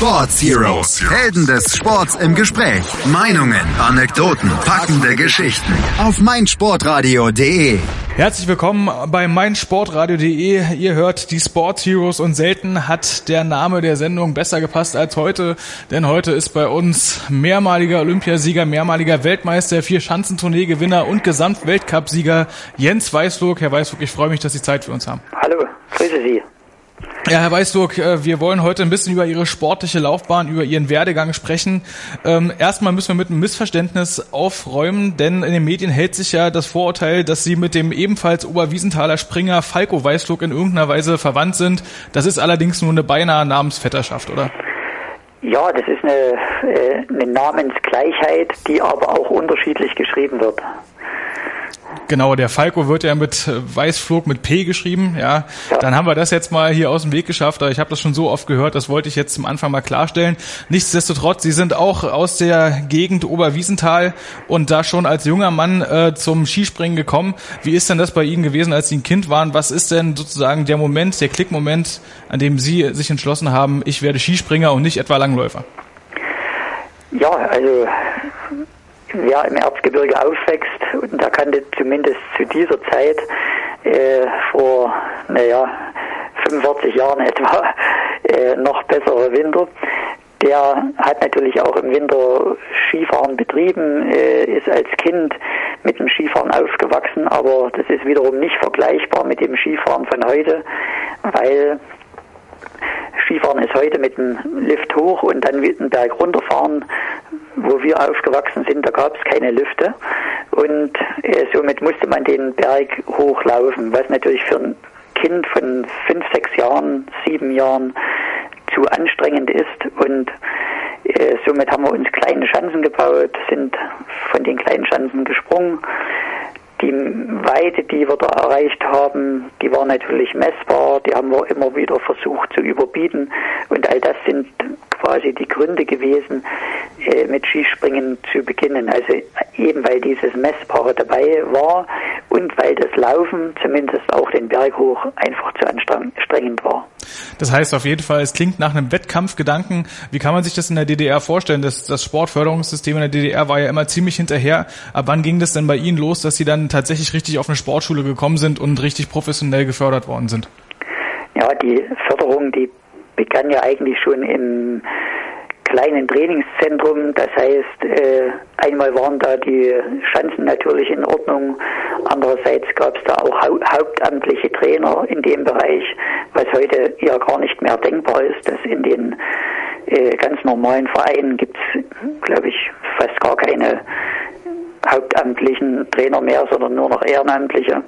Sports Heroes. Helden des Sports im Gespräch. Meinungen, Anekdoten, packende Geschichten. Auf meinsportradio.de. Herzlich willkommen bei meinsportradio.de. Ihr hört die Sports Heroes und selten hat der Name der Sendung besser gepasst als heute, denn heute ist bei uns mehrmaliger Olympiasieger, mehrmaliger Weltmeister, vier Schanzentournee-Gewinner und Gesamtweltcupsieger Jens Weißflug. Herr Weißflug, ich freue mich, dass Sie Zeit für uns haben. Hallo, grüße Sie. Ja, Herr Weißburg, äh, wir wollen heute ein bisschen über Ihre sportliche Laufbahn, über Ihren Werdegang sprechen. Ähm, erstmal müssen wir mit einem Missverständnis aufräumen, denn in den Medien hält sich ja das Vorurteil, dass Sie mit dem ebenfalls Oberwiesenthaler Springer Falco Weißflug in irgendeiner Weise verwandt sind. Das ist allerdings nur eine beinahe Namensvetterschaft, oder? Ja, das ist eine, äh, eine Namensgleichheit, die aber auch unterschiedlich geschrieben wird. Genau, der Falco wird ja mit Weißflug mit P geschrieben, ja. ja. Dann haben wir das jetzt mal hier aus dem Weg geschafft, aber ich habe das schon so oft gehört, das wollte ich jetzt zum Anfang mal klarstellen. Nichtsdestotrotz, Sie sind auch aus der Gegend Oberwiesenthal und da schon als junger Mann äh, zum Skispringen gekommen. Wie ist denn das bei Ihnen gewesen, als Sie ein Kind waren? Was ist denn sozusagen der Moment, der Klickmoment, an dem Sie sich entschlossen haben, ich werde Skispringer und nicht etwa Langläufer? Ja, also wer im Erzgebirge aufwächst und der kannte zumindest zu dieser Zeit äh, vor, naja, 45 Jahren etwa äh, noch bessere Winter. Der hat natürlich auch im Winter Skifahren betrieben, äh, ist als Kind mit dem Skifahren aufgewachsen, aber das ist wiederum nicht vergleichbar mit dem Skifahren von heute, weil Skifahren ist heute mit dem Lift hoch und dann den Berg runterfahren. Wo wir aufgewachsen sind, da gab es keine Lüfte. Und äh, somit musste man den Berg hochlaufen, was natürlich für ein Kind von fünf, sechs Jahren, sieben Jahren zu anstrengend ist. Und äh, somit haben wir uns kleine Schanzen gebaut, sind von den kleinen Schanzen gesprungen die Weite, die wir da erreicht haben, die war natürlich messbar, die haben wir immer wieder versucht zu überbieten und all das sind quasi die Gründe gewesen, äh, mit Skispringen zu beginnen. Also eben weil dieses Messbare dabei war und weil das Laufen zumindest auch den Berg hoch einfach zu anstrengend war. Das heißt auf jeden Fall, es klingt nach einem Wettkampfgedanken. Wie kann man sich das in der DDR vorstellen? Das, das Sportförderungssystem in der DDR war ja immer ziemlich hinterher. Ab wann ging das denn bei Ihnen los, dass Sie dann tatsächlich richtig auf eine Sportschule gekommen sind und richtig professionell gefördert worden sind? Ja, die Förderung, die begann ja eigentlich schon im kleinen Trainingszentrum. Das heißt, äh, einmal waren da die Schanzen natürlich in Ordnung. Andererseits gab es da auch hau hauptamtliche Trainer in dem Bereich, was heute ja gar nicht mehr denkbar ist, dass in den äh, ganz normalen Vereinen gibt es, glaube ich, fast gar keine hauptamtlichen Trainer mehr, sondern nur noch ehrenamtliche.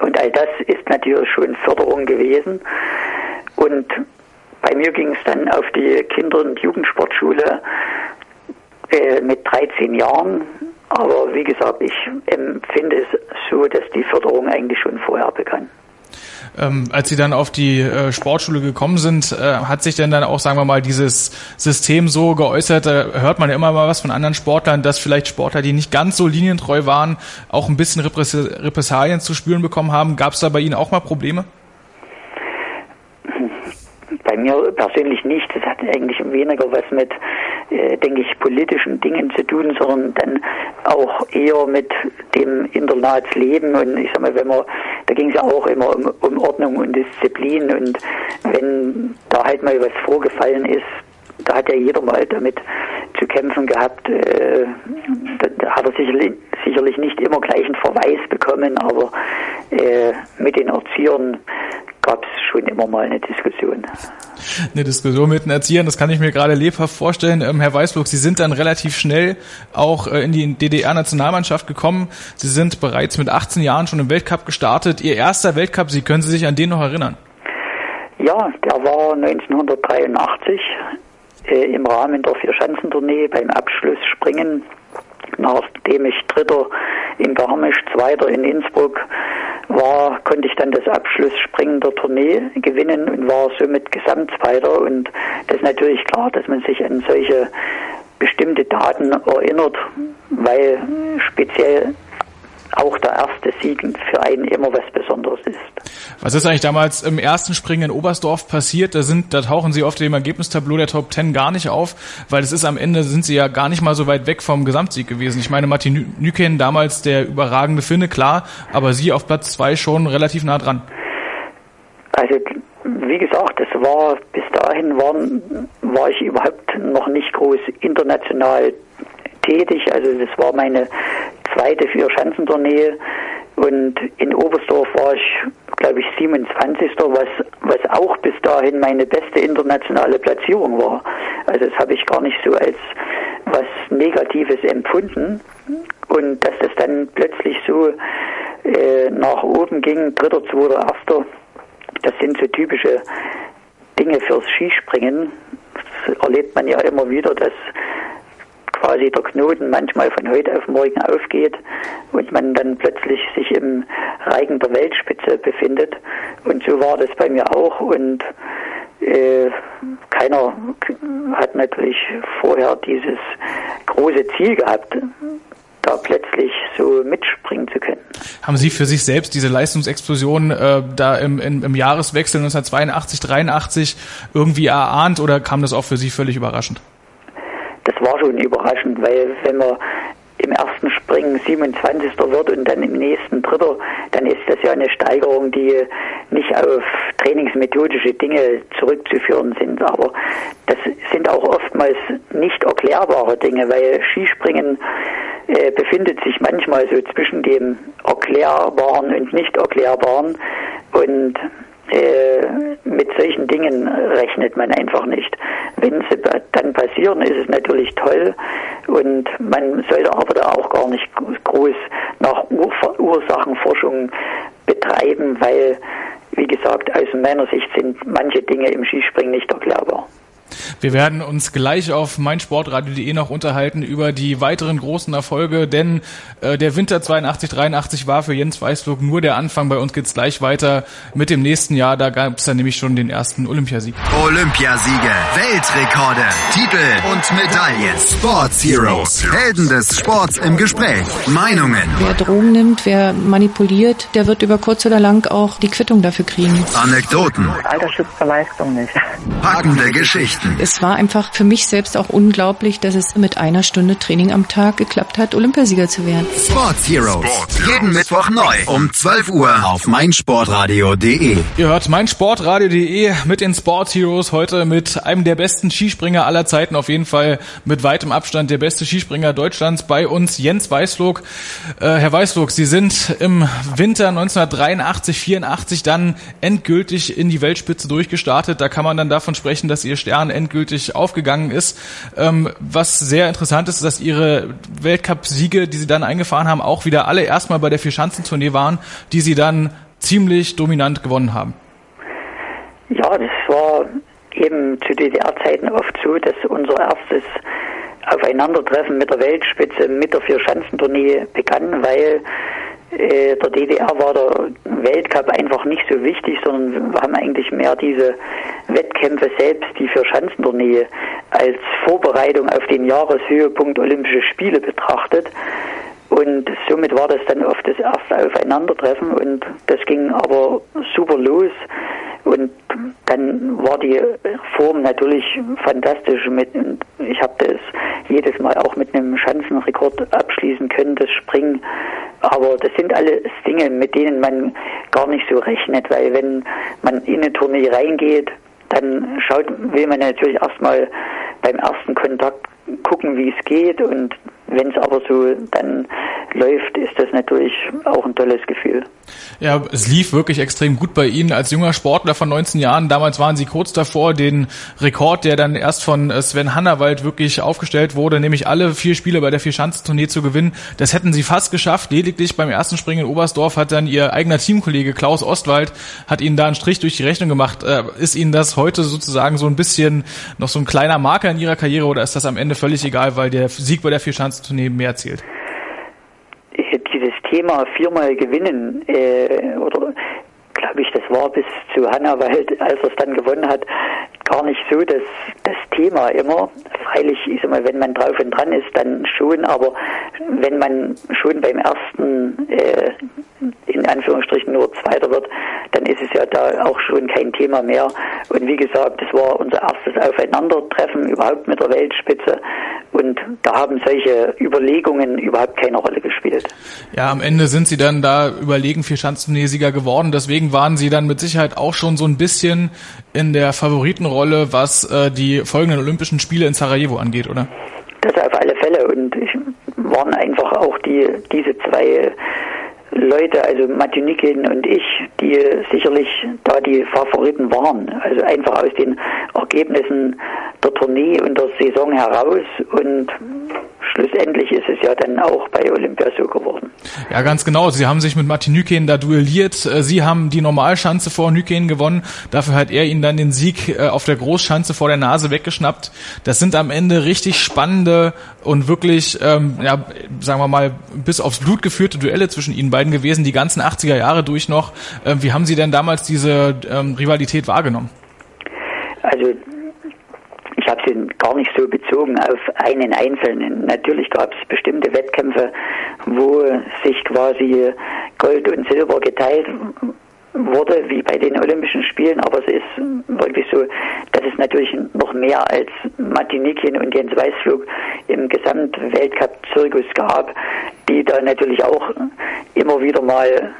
Und all das ist natürlich schon Förderung gewesen. Und bei mir ging es dann auf die Kinder- und Jugendsportschule äh, mit 13 Jahren. Aber wie gesagt, ich empfinde es so, dass die Förderung eigentlich schon vorher begann. Ähm, als Sie dann auf die äh, Sportschule gekommen sind, äh, hat sich denn dann auch, sagen wir mal, dieses System so geäußert, da hört man ja immer mal was von anderen Sportlern, dass vielleicht Sportler, die nicht ganz so linientreu waren, auch ein bisschen Repressalien zu spüren bekommen haben. Gab es da bei Ihnen auch mal Probleme? Bei mir persönlich nicht. Das hat eigentlich weniger was mit, äh, denke ich, politischen Dingen zu tun, sondern dann auch eher mit dem Internatsleben. Und ich sag mal, wenn man, da ging es ja auch immer um, um Ordnung und Disziplin. Und wenn da halt mal was vorgefallen ist, da hat ja jeder mal damit zu kämpfen gehabt. Äh, da, hat er sicherlich, sicherlich nicht immer gleich einen Verweis bekommen, aber äh, mit den Erziehern gab es schon immer mal eine Diskussion. Eine Diskussion mit den Erziehern, das kann ich mir gerade lebhaft vorstellen. Ähm, Herr Weißflug, Sie sind dann relativ schnell auch äh, in die DDR-Nationalmannschaft gekommen. Sie sind bereits mit 18 Jahren schon im Weltcup gestartet. Ihr erster Weltcup, Sie können Sie sich an den noch erinnern? Ja, der war 1983 äh, im Rahmen der Vierschanzentournee beim Abschlussspringen nachdem ich Dritter in Garmisch, Zweiter in Innsbruck war, konnte ich dann das Abschlussspringen der Tournee gewinnen und war somit Gesamtzweiter. Und das ist natürlich klar, dass man sich an solche bestimmte Daten erinnert, weil speziell auch der erste Sieg für einen immer was Besonderes ist. Was ist eigentlich damals im ersten Springen in Oberstdorf passiert? Da sind, da tauchen Sie auf dem Ergebnistableau der Top Ten gar nicht auf, weil es ist am Ende sind Sie ja gar nicht mal so weit weg vom Gesamtsieg gewesen. Ich meine, Martin Nüken damals der überragende Finne, klar, aber Sie auf Platz zwei schon relativ nah dran. Also wie gesagt, es war bis dahin waren, war ich überhaupt noch nicht groß international tätig. Also das war meine zweite Vier-Schanzentournee und in Oberstdorf war ich, glaube ich, 27. Was, was auch bis dahin meine beste internationale Platzierung war. Also das habe ich gar nicht so als was Negatives empfunden. Und dass das dann plötzlich so äh, nach oben ging, dritter, zweiter, erster, das sind so typische Dinge fürs Skispringen. Das erlebt man ja immer wieder, dass quasi der Knoten manchmal von heute auf morgen aufgeht und man dann plötzlich sich im Reigen der Weltspitze befindet. Und so war das bei mir auch. Und äh, keiner hat natürlich vorher dieses große Ziel gehabt, da plötzlich so mitspringen zu können. Haben Sie für sich selbst diese Leistungsexplosion äh, da im, im, im Jahreswechsel 1982, 83 irgendwie erahnt oder kam das auch für Sie völlig überraschend? Das war schon überraschend, weil wenn man im ersten Springen 27. wird und dann im nächsten Dritter, dann ist das ja eine Steigerung, die nicht auf trainingsmethodische Dinge zurückzuführen sind. Aber das sind auch oftmals nicht erklärbare Dinge, weil Skispringen äh, befindet sich manchmal so zwischen dem Erklärbaren und nicht erklärbaren und mit solchen Dingen rechnet man einfach nicht. Wenn sie dann passieren, ist es natürlich toll und man sollte aber da auch gar nicht groß nach Ur Ursachenforschung betreiben, weil, wie gesagt, aus meiner Sicht sind manche Dinge im Skispringen nicht erklärbar. Wir werden uns gleich auf meinsportradio.de noch unterhalten über die weiteren großen Erfolge, denn äh, der Winter 82, 83 war für Jens Weißflug nur der Anfang. Bei uns geht's gleich weiter mit dem nächsten Jahr. Da gab's dann nämlich schon den ersten Olympiasieg. Olympiasiege, Weltrekorde, Titel und Medaillen. Sports Heroes, Helden des Sports im Gespräch. Meinungen. Wer Drogen nimmt, wer manipuliert, der wird über kurz oder lang auch die Quittung dafür kriegen. Anekdoten. Alter schützt zur Leistung nicht. Packende Geschichten. Es war einfach für mich selbst auch unglaublich, dass es mit einer Stunde Training am Tag geklappt hat, Olympiasieger zu werden. Sports Heroes. Jeden Mittwoch neu um 12 Uhr auf meinsportradio.de. Ihr hört meinsportradio.de mit den Sports Heroes heute mit einem der besten Skispringer aller Zeiten, auf jeden Fall mit weitem Abstand der beste Skispringer Deutschlands bei uns, Jens Weißflog. Äh, Herr Weißflog, Sie sind im Winter 1983, 84 dann endgültig in die Weltspitze durchgestartet. Da kann man dann davon sprechen, dass Ihr Stern endgültig aufgegangen ist. Ähm, was sehr interessant ist, dass Ihre Weltcup-Siege, die Sie dann eingefahren haben, auch wieder alle erstmal bei der Vierschanzentournee waren, die Sie dann ziemlich dominant gewonnen haben. Ja, das war eben zu DDR-Zeiten oft so, dass unser erstes Aufeinandertreffen mit der Weltspitze mit der Vierschanzentournee begann, weil der DDR war der Weltcup einfach nicht so wichtig, sondern wir haben eigentlich mehr diese Wettkämpfe selbst, die für Schanzentournee als Vorbereitung auf den Jahreshöhepunkt Olympische Spiele betrachtet. Und somit war das dann oft das erste Aufeinandertreffen und das ging aber super los. Und dann war die Form natürlich fantastisch. Mit, ich habe das jedes Mal auch mit einem Schanzenrekord abschließen können, das Springen. Aber das sind alles Dinge, mit denen man gar nicht so rechnet, weil wenn man in eine Tournee reingeht, dann schaut, will man natürlich erstmal beim ersten Kontakt gucken, wie es geht und wenn es aber so dann läuft, ist das natürlich auch ein tolles Gefühl. Ja, es lief wirklich extrem gut bei Ihnen als junger Sportler von 19 Jahren. Damals waren Sie kurz davor, den Rekord, der dann erst von Sven Hannawald wirklich aufgestellt wurde, nämlich alle vier Spiele bei der Vierschanzentournee zu gewinnen. Das hätten Sie fast geschafft. Lediglich beim ersten Springen in Oberstdorf hat dann Ihr eigener Teamkollege Klaus Ostwald hat Ihnen da einen Strich durch die Rechnung gemacht. Äh, ist Ihnen das heute sozusagen so ein bisschen noch so ein kleiner Marker in Ihrer Karriere oder ist das am Ende völlig egal, weil der Sieg bei der Vierschanzentournee mehr zählt? Thema viermal gewinnen äh, oder glaube ich, das war bis zu Hannawald, als er es dann gewonnen hat, gar nicht so das, das Thema immer. Freilich ist mal, wenn man drauf und dran ist, dann schon, aber wenn man schon beim ersten äh, in Anführungsstrichen nur Zweiter wird, dann ist es ja da auch schon kein Thema mehr. Und wie gesagt, das war unser erstes Aufeinandertreffen überhaupt mit der Weltspitze. Und da haben solche Überlegungen überhaupt keine Rolle gespielt. Ja, am Ende sind sie dann da überlegen vier Schanzturniersieger geworden. Deswegen waren sie dann mit Sicherheit auch schon so ein bisschen in der Favoritenrolle, was äh, die folgenden Olympischen Spiele in Sarajevo angeht, oder? Das auf alle Fälle. Und ich waren einfach auch die, diese zwei Leute, also Matinikin und ich, die sicherlich da die Favoriten waren. Also einfach aus den Ergebnissen der Tournee und der Saison heraus und schlussendlich ist es ja dann auch bei Olympia so geworden. Ja, ganz genau. Sie haben sich mit Martin Nyken da duelliert. Äh, Sie haben die Normalschanze vor Nyken gewonnen. Dafür hat er Ihnen dann den Sieg äh, auf der Großschanze vor der Nase weggeschnappt. Das sind am Ende richtig spannende und wirklich, ähm, ja, sagen wir mal, bis aufs Blut geführte Duelle zwischen Ihnen beiden gewesen, die ganzen 80er Jahre durch noch. Ähm, wie haben Sie denn damals diese ähm, Rivalität wahrgenommen? Also ich habe sie gar nicht so bezogen auf einen Einzelnen. Natürlich gab es bestimmte Wettkämpfe, wo sich quasi Gold und Silber geteilt wurde, wie bei den Olympischen Spielen, aber es ist wirklich so, dass es natürlich noch mehr als Martinikin und Jens Weißflug im Gesamtweltcup-Zirkus gab, die da natürlich auch immer wieder mal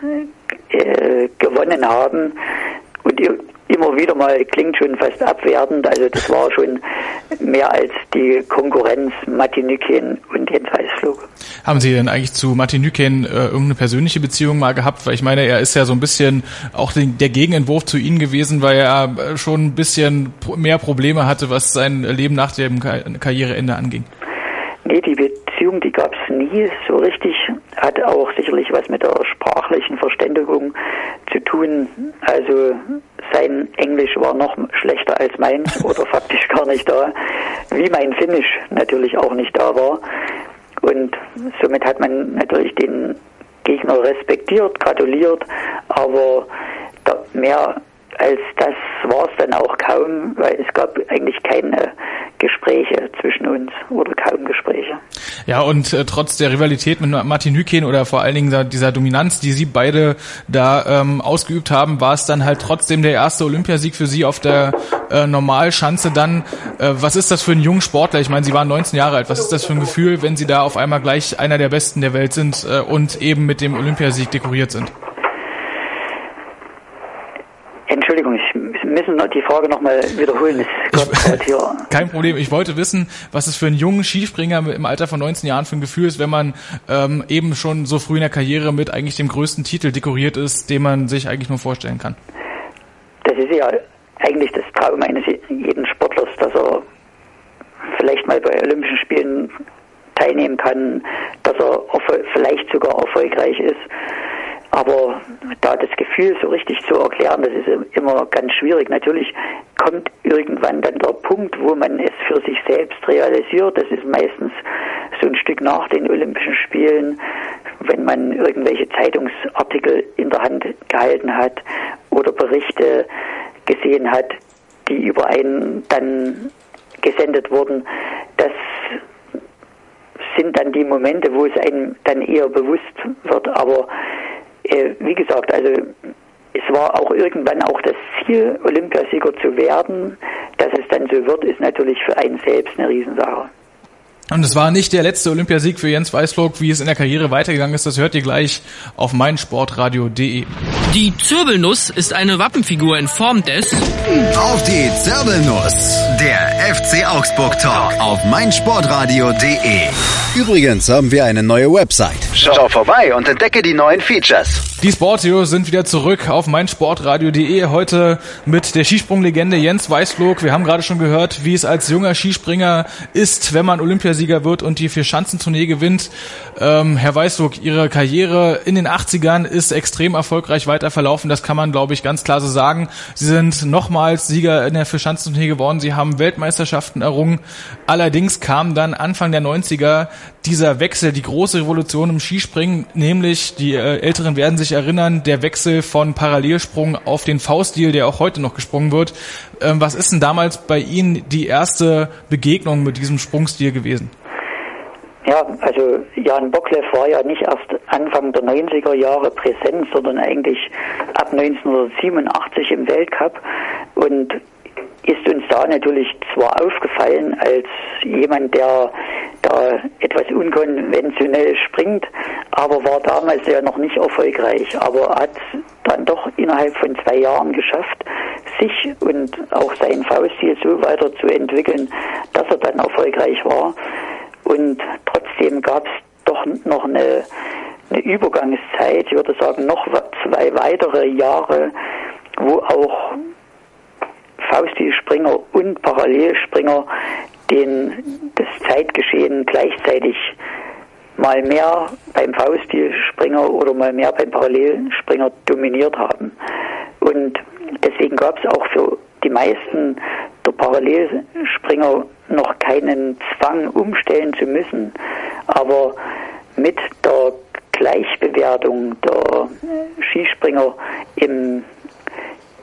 äh, gewonnen haben. Und immer wieder mal klingt schon fast abwertend. Also das war schon mehr als die Konkurrenz Martiniken und Jens Weißflug. Haben Sie denn eigentlich zu Martiniken äh, irgendeine persönliche Beziehung mal gehabt? Weil ich meine, er ist ja so ein bisschen auch den, der Gegenentwurf zu Ihnen gewesen, weil er äh, schon ein bisschen mehr Probleme hatte, was sein Leben nach dem Karriereende anging. Nee, die Beziehung, die gab es nie so richtig. Hat auch sicherlich was mit der sprachlichen Verständigung zu tun. Also sein Englisch war noch schlechter als meins oder faktisch gar nicht da, wie mein Finnisch natürlich auch nicht da war. Und somit hat man natürlich den Gegner respektiert, gratuliert, aber mehr als das war es dann auch kaum, weil es gab eigentlich keine Gespräche zwischen uns oder kaum Gespräche. Ja, und äh, trotz der Rivalität mit Martin Hüken oder vor allen Dingen dieser Dominanz, die sie beide da ähm, ausgeübt haben, war es dann halt trotzdem der erste Olympiasieg für sie auf der äh, Normalschanze dann. Äh, was ist das für ein junger Sportler? Ich meine, sie waren 19 Jahre alt. Was ist das für ein Gefühl, wenn sie da auf einmal gleich einer der Besten der Welt sind äh, und eben mit dem Olympiasieg dekoriert sind? Entschuldigung, ich müssen die Frage nochmal wiederholen. Ich, kein Problem. Ich wollte wissen, was es für einen jungen Skispringer im Alter von 19 Jahren für ein Gefühl ist, wenn man ähm, eben schon so früh in der Karriere mit eigentlich dem größten Titel dekoriert ist, den man sich eigentlich nur vorstellen kann. Das ist ja eigentlich das Traum eines jeden Sportlers, dass er vielleicht mal bei Olympischen Spielen teilnehmen kann, dass er vielleicht sogar erfolgreich ist. Aber da das Gefühl so richtig zu erklären, das ist immer ganz schwierig. Natürlich kommt irgendwann dann der Punkt, wo man es für sich selbst realisiert. Das ist meistens so ein Stück nach den Olympischen Spielen, wenn man irgendwelche Zeitungsartikel in der Hand gehalten hat oder Berichte gesehen hat, die über einen dann gesendet wurden. Das sind dann die Momente, wo es einem dann eher bewusst wird. Aber äh, wie gesagt, also es war auch irgendwann auch das Ziel, Olympiasieger zu werden. Dass es dann so wird, ist natürlich für einen selbst eine Riesensache. Und es war nicht der letzte Olympiasieg für Jens Weißflog, wie es in der Karriere weitergegangen ist. Das hört ihr gleich auf meinsportradio.de. Die Zirbelnuss ist eine Wappenfigur in Form des Auf die Zirbelnuss, der FC Augsburg Talk auf meinsportradio.de. Übrigens haben wir eine neue Website. Schau vorbei und entdecke die neuen Features. Die Sportios sind wieder zurück auf meinsportradio.de. Heute mit der Skisprunglegende Jens Weißflog. Wir haben gerade schon gehört, wie es als junger Skispringer ist, wenn man Olympiasieger wird und die Vier-Schanzentournee gewinnt. Ähm, Herr Weißflog, Ihre Karriere in den 80ern ist extrem erfolgreich weiter verlaufen. Das kann man, glaube ich, ganz klar so sagen. Sie sind nochmals Sieger in der Vier-Schanzentournee geworden. Sie haben Weltmeisterschaften errungen. Allerdings kam dann Anfang der 90er dieser Wechsel, die große Revolution im Skispringen, nämlich die äh, Älteren werden sich erinnern, der Wechsel von Parallelsprung auf den V-Stil, der auch heute noch gesprungen wird. Ähm, was ist denn damals bei Ihnen die erste Begegnung mit diesem Sprungstil gewesen? Ja, also Jan Bockleff war ja nicht erst Anfang der 90er Jahre präsent, sondern eigentlich ab 1987 im Weltcup und ist uns da natürlich zwar aufgefallen als jemand, der da etwas unkonventionell springt, aber war damals ja noch nicht erfolgreich, aber hat dann doch innerhalb von zwei Jahren geschafft, sich und auch seinen Fauststil so weiterzuentwickeln, dass er dann erfolgreich war. Und trotzdem gab es doch noch eine, eine Übergangszeit, ich würde sagen noch zwei weitere Jahre, wo auch Fauststilspringer und Parallelspringer den, das Zeitgeschehen gleichzeitig mal mehr beim Fauststilspringer oder mal mehr beim Parallelspringer dominiert haben. Und deswegen gab es auch für die meisten der Parallelspringer noch keinen Zwang umstellen zu müssen. Aber mit der Gleichbewertung der Skispringer im,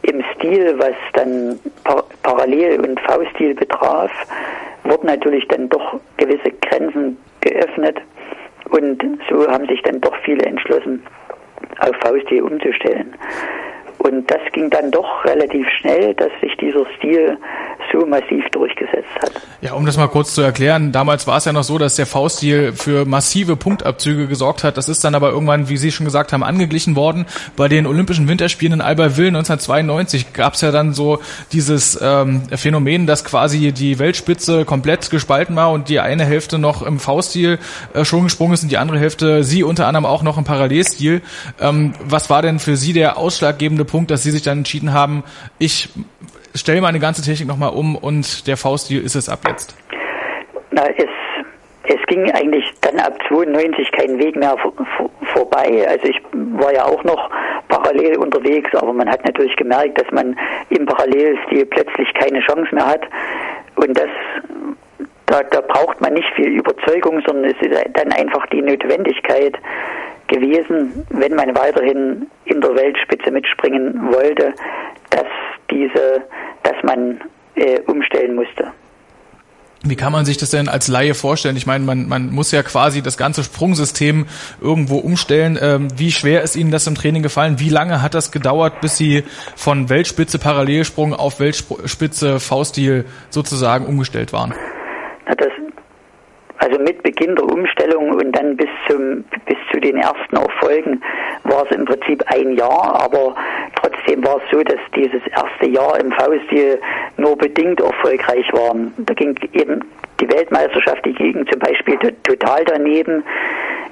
im Stil, was dann Par Parallel- und V-Stil betraf, wurden natürlich dann doch gewisse Grenzen geöffnet und so haben sich dann doch viele entschlossen, auf V-Stil umzustellen. Und das ging dann doch relativ schnell, dass sich dieser Stil so massiv durchgesetzt hat. Ja, um das mal kurz zu erklären, damals war es ja noch so, dass der V-Stil für massive Punktabzüge gesorgt hat. Das ist dann aber irgendwann, wie Sie schon gesagt haben, angeglichen worden. Bei den Olympischen Winterspielen in Albertville 1992 gab es ja dann so dieses ähm, Phänomen, dass quasi die Weltspitze komplett gespalten war und die eine Hälfte noch im V-Stil äh, schon gesprungen ist und die andere Hälfte, Sie unter anderem auch noch im Parallelstil. Ähm, was war denn für Sie der ausschlaggebende Punkt, dass Sie sich dann entschieden haben, ich stelle meine ganze Technik nochmal um und der V-Stil ist es ab jetzt? Na, es, es ging eigentlich dann ab 92 kein Weg mehr vor, vor, vorbei. Also ich war ja auch noch parallel unterwegs, aber man hat natürlich gemerkt, dass man im Parallelstil plötzlich keine Chance mehr hat. Und das da, da braucht man nicht viel Überzeugung, sondern es ist dann einfach die Notwendigkeit, gewesen, wenn man weiterhin in der Weltspitze mitspringen wollte, dass diese, dass man äh, umstellen musste. Wie kann man sich das denn als Laie vorstellen? Ich meine, man, man muss ja quasi das ganze Sprungsystem irgendwo umstellen. Ähm, wie schwer ist Ihnen das im Training gefallen? Wie lange hat das gedauert, bis Sie von Weltspitze Parallelsprung auf Weltspitze V-Stil sozusagen umgestellt waren? Das, mit Beginn der Umstellung und dann bis zum bis zu den ersten Erfolgen war es im Prinzip ein Jahr, aber trotzdem war es so, dass dieses erste Jahr im V-Stil nur bedingt erfolgreich war. Da ging eben die Weltmeisterschaft, die ging zum Beispiel total daneben.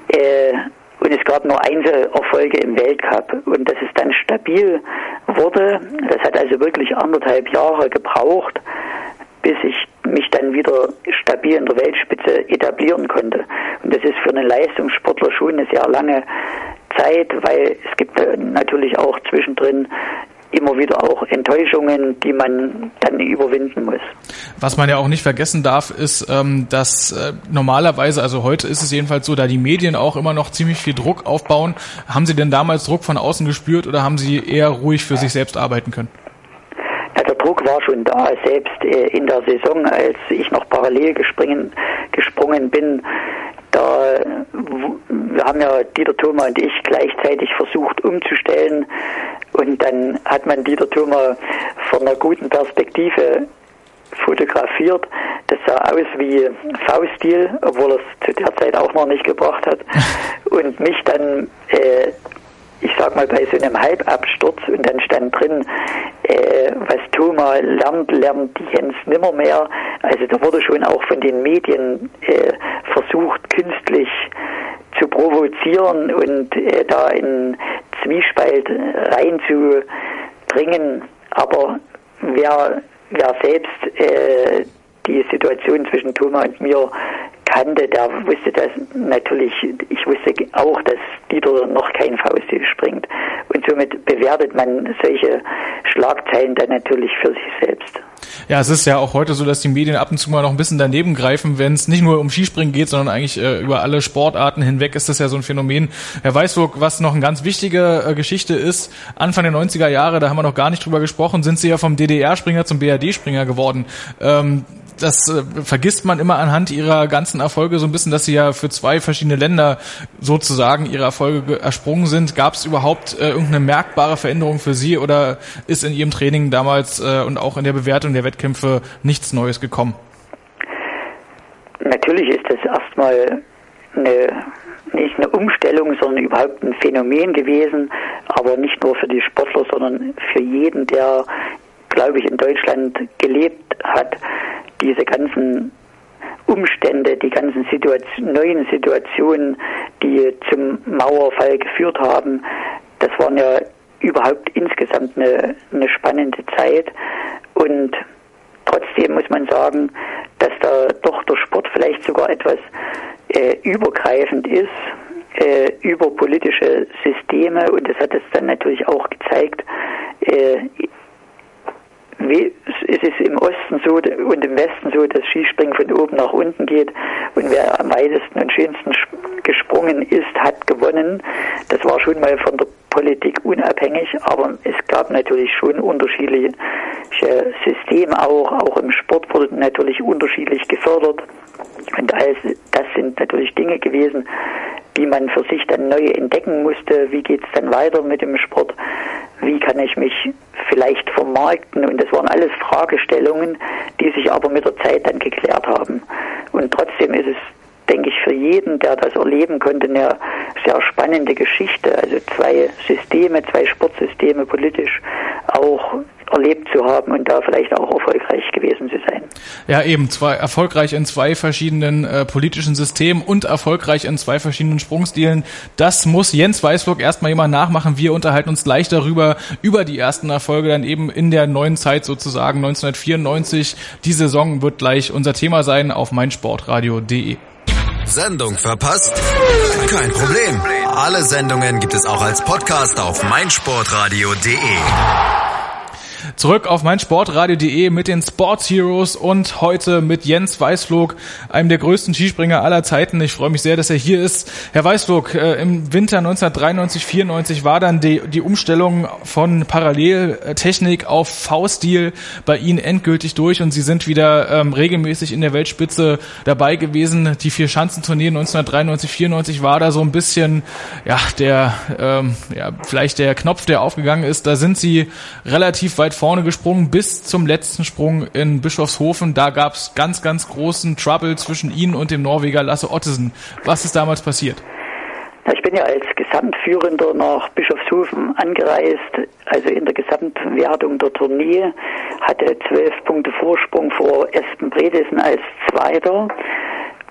Äh, und es gab nur Einzelerfolge im Weltcup. Und dass es dann stabil wurde, das hat also wirklich anderthalb Jahre gebraucht, bis ich mich dann wieder stabil in der Weltspitze etablieren konnte. Und das ist für einen Leistungssportler schon eine sehr lange Zeit, weil es gibt natürlich auch zwischendrin immer wieder auch Enttäuschungen, die man dann überwinden muss. Was man ja auch nicht vergessen darf, ist, ähm, dass äh, normalerweise, also heute ist es jedenfalls so, da die Medien auch immer noch ziemlich viel Druck aufbauen. Haben Sie denn damals Druck von außen gespürt oder haben Sie eher ruhig für sich selbst arbeiten können? Druck war schon da, selbst äh, in der Saison, als ich noch parallel gesprungen, gesprungen bin. Da, wir haben ja Dieter Thoma und ich gleichzeitig versucht umzustellen und dann hat man Dieter Thoma von einer guten Perspektive fotografiert. Das sah aus wie V-Stil, obwohl er es zu der Zeit auch noch nicht gebracht hat. Und mich dann äh, ich sag mal, bei so einem Halbabsturz und dann stand drin, äh, was Thoma lernt, lernt Jens nimmermehr. Also da wurde schon auch von den Medien äh, versucht, künstlich zu provozieren und äh, da in Zwiespalt reinzubringen. Aber wer, wer selbst äh, die Situation zwischen Thoma und mir kannte, der wusste das natürlich, ich wusste auch, dass Dieter noch kein Fauststil springt. Und somit bewertet man solche Schlagzeilen dann natürlich für sich selbst. Ja, es ist ja auch heute so, dass die Medien ab und zu mal noch ein bisschen daneben greifen, wenn es nicht nur um Skispringen geht, sondern eigentlich äh, über alle Sportarten hinweg ist das ja so ein Phänomen. Herr Weißburg, was noch eine ganz wichtige äh, Geschichte ist, Anfang der 90er Jahre, da haben wir noch gar nicht drüber gesprochen, sind Sie ja vom DDR-Springer zum BRD-Springer geworden. Ähm, das äh, vergisst man immer anhand ihrer ganzen Erfolge so ein bisschen, dass sie ja für zwei verschiedene Länder sozusagen ihre Erfolge ersprungen sind. Gab es überhaupt äh, irgendeine merkbare Veränderung für Sie oder ist in Ihrem Training damals äh, und auch in der Bewertung der Wettkämpfe nichts Neues gekommen? Natürlich ist das erstmal eine nicht eine Umstellung, sondern überhaupt ein Phänomen gewesen, aber nicht nur für die Sportler, sondern für jeden, der, glaube ich, in Deutschland gelebt hat diese ganzen Umstände, die ganzen Situation, neuen Situationen, die zum Mauerfall geführt haben, das waren ja überhaupt insgesamt eine, eine spannende Zeit. Und trotzdem muss man sagen, dass da doch der Sport vielleicht sogar etwas äh, übergreifend ist äh, über politische Systeme und das hat es dann natürlich auch gezeigt. Äh, es ist im Osten so und im Westen so, dass Skispringen von oben nach unten geht und wer am weitesten und schönsten gesprungen ist, hat gewonnen. Das war schon mal von der Politik unabhängig, aber es gab natürlich schon unterschiedliche Systeme auch. Auch im Sport wurde natürlich unterschiedlich gefördert. Und alles, das sind natürlich Dinge gewesen, die man für sich dann neu entdecken musste. Wie geht es dann weiter mit dem Sport? Wie kann ich mich vielleicht vermarkten? Und das waren alles Fragestellungen, die sich aber mit der Zeit dann geklärt haben. Und trotzdem ist es, denke ich, für jeden, der das erleben konnte, eine sehr spannende Geschichte. Also zwei Systeme, zwei Sportsysteme politisch auch erlebt zu haben und da vielleicht auch erfolgreich gewesen zu sein. Ja, eben, zwei, erfolgreich in zwei verschiedenen äh, politischen Systemen und erfolgreich in zwei verschiedenen Sprungstilen. Das muss Jens Weißburg erstmal jemand nachmachen. Wir unterhalten uns gleich darüber, über die ersten Erfolge dann eben in der neuen Zeit sozusagen 1994. Die Saison wird gleich unser Thema sein auf meinsportradio.de. Sendung verpasst? Kein Problem. Alle Sendungen gibt es auch als Podcast auf meinsportradio.de. Zurück auf meinsportradio.de mit den Sports Heroes und heute mit Jens Weißflog, einem der größten Skispringer aller Zeiten. Ich freue mich sehr, dass er hier ist. Herr Weißflog, äh, im Winter 1993, 94 war dann die, die Umstellung von Paralleltechnik auf V-Stil bei Ihnen endgültig durch und Sie sind wieder ähm, regelmäßig in der Weltspitze dabei gewesen. Die vier Schanzentournee 1993, 94 war da so ein bisschen, ja, der, ähm, ja, vielleicht der Knopf, der aufgegangen ist. Da sind Sie relativ weit vorne gesprungen bis zum letzten Sprung in Bischofshofen. Da gab es ganz, ganz großen Trouble zwischen Ihnen und dem Norweger Lasse Ottesen. Was ist damals passiert? Ich bin ja als Gesamtführender nach Bischofshofen angereist, also in der Gesamtwertung der Tournee, hatte zwölf Punkte Vorsprung vor Espen Bredesen als Zweiter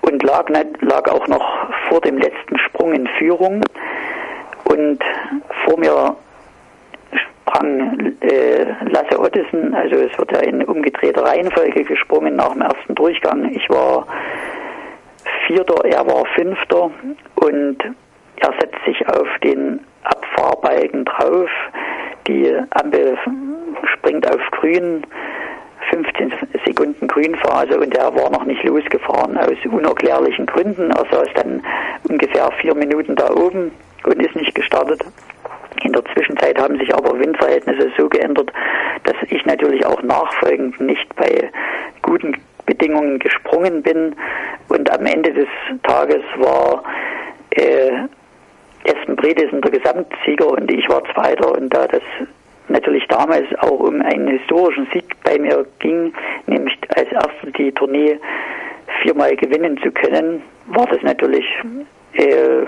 und lag, lag auch noch vor dem letzten Sprung in Führung. Und vor mir sprang äh, Lasse Ottesen, also es wird ja in umgedrehter Reihenfolge gesprungen nach dem ersten Durchgang. Ich war Vierter, er war Fünfter und er setzt sich auf den Abfahrbalken drauf. Die Ampel springt auf grün, 15 Sekunden Grünphase und er war noch nicht losgefahren aus unerklärlichen Gründen. Er saß dann ungefähr vier Minuten da oben und ist nicht gestartet. In der Zwischenzeit haben sich aber Windverhältnisse so geändert, dass ich natürlich auch nachfolgend nicht bei guten Bedingungen gesprungen bin. Und am Ende des Tages war äh, Espen Bredesen der Gesamtsieger und ich war Zweiter. Und da das natürlich damals auch um einen historischen Sieg bei mir ging, nämlich als Erster die Tournee viermal gewinnen zu können, war das natürlich äh,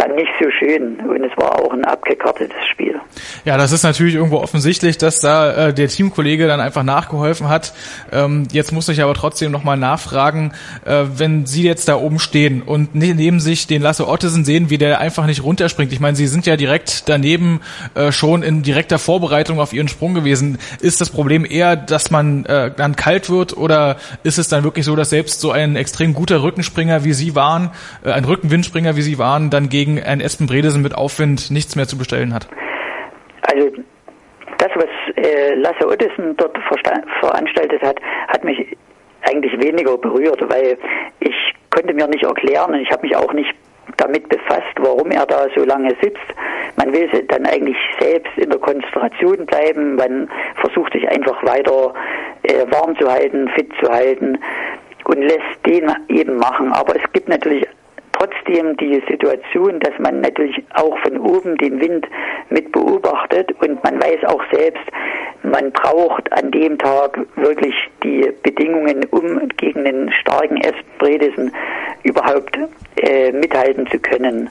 dann nicht so schön und es war auch ein abgekartetes Spiel. Ja, das ist natürlich irgendwo offensichtlich, dass da äh, der Teamkollege dann einfach nachgeholfen hat. Ähm, jetzt muss ich aber trotzdem nochmal nachfragen, äh, wenn Sie jetzt da oben stehen und ne-, neben sich den Lasse Ottesen sehen, wie der einfach nicht runterspringt. Ich meine, Sie sind ja direkt daneben äh, schon in direkter Vorbereitung auf Ihren Sprung gewesen. Ist das Problem eher, dass man äh, dann kalt wird oder ist es dann wirklich so, dass selbst so ein extrem guter Rückenspringer wie Sie waren, äh, ein Rückenwindspringer wie Sie waren, dann gegen gegen ein Espen Bredesen mit Aufwind nichts mehr zu bestellen hat? Also das das, was äh, Lasse Ottesen dort veranstaltet hat, hat mich eigentlich weniger berührt, weil ich konnte mir nicht erklären und ich habe mich auch nicht damit befasst, warum er da so lange sitzt. Man will dann eigentlich selbst in der Konzentration bleiben, man versucht sich einfach weiter äh, warm zu halten, fit zu halten und lässt den eben machen. Aber es gibt natürlich trotzdem die Situation, dass man natürlich auch von oben den Wind mit beobachtet und man weiß auch selbst, man braucht an dem Tag wirklich die Bedingungen, um gegen den starken Esbredesen überhaupt äh, mithalten zu können.